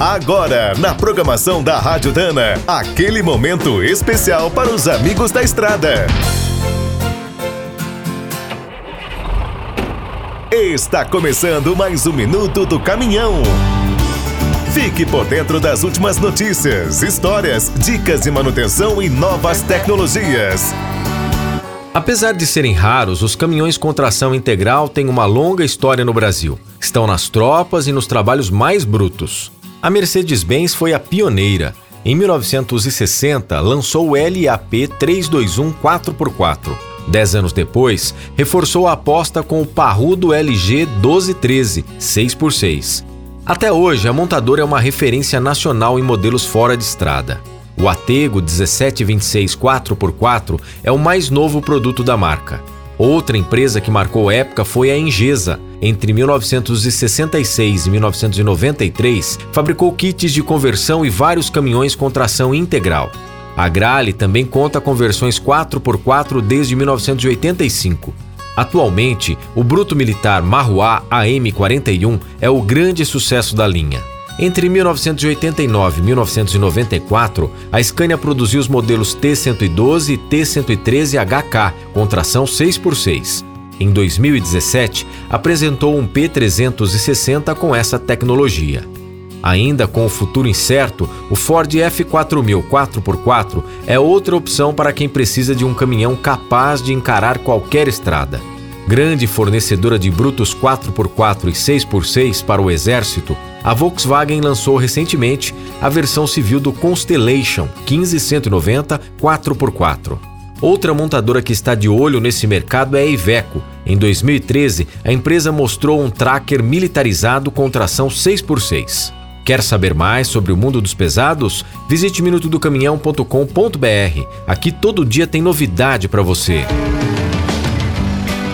Agora, na programação da Rádio Dana, aquele momento especial para os amigos da estrada. Está começando mais um minuto do caminhão. Fique por dentro das últimas notícias, histórias, dicas de manutenção e novas tecnologias. Apesar de serem raros, os caminhões com tração integral têm uma longa história no Brasil. Estão nas tropas e nos trabalhos mais brutos. A Mercedes-Benz foi a pioneira. Em 1960, lançou o LAP 321 4x4. Dez anos depois, reforçou a aposta com o parrudo LG 1213 6x6. Até hoje, a montadora é uma referência nacional em modelos fora de estrada. O Atego 1726 4x4 é o mais novo produto da marca. Outra empresa que marcou época foi a Engesa. Entre 1966 e 1993, fabricou kits de conversão e vários caminhões com tração integral. A Grale também conta com versões 4x4 desde 1985. Atualmente, o Bruto Militar Marruá AM41 é o grande sucesso da linha. Entre 1989 e 1994, a Scania produziu os modelos T112 e T113 HK com tração 6x6. Em 2017, apresentou um P360 com essa tecnologia. Ainda com o futuro incerto, o Ford F4000 4x4 é outra opção para quem precisa de um caminhão capaz de encarar qualquer estrada. Grande fornecedora de brutos 4x4 e 6x6 para o exército, a Volkswagen lançou recentemente a versão civil do Constellation 15190 4x4. Outra montadora que está de olho nesse mercado é a Iveco. Em 2013, a empresa mostrou um tracker militarizado com tração 6x6. Quer saber mais sobre o mundo dos pesados? Visite minutodocaminhão.com.br. Aqui todo dia tem novidade para você.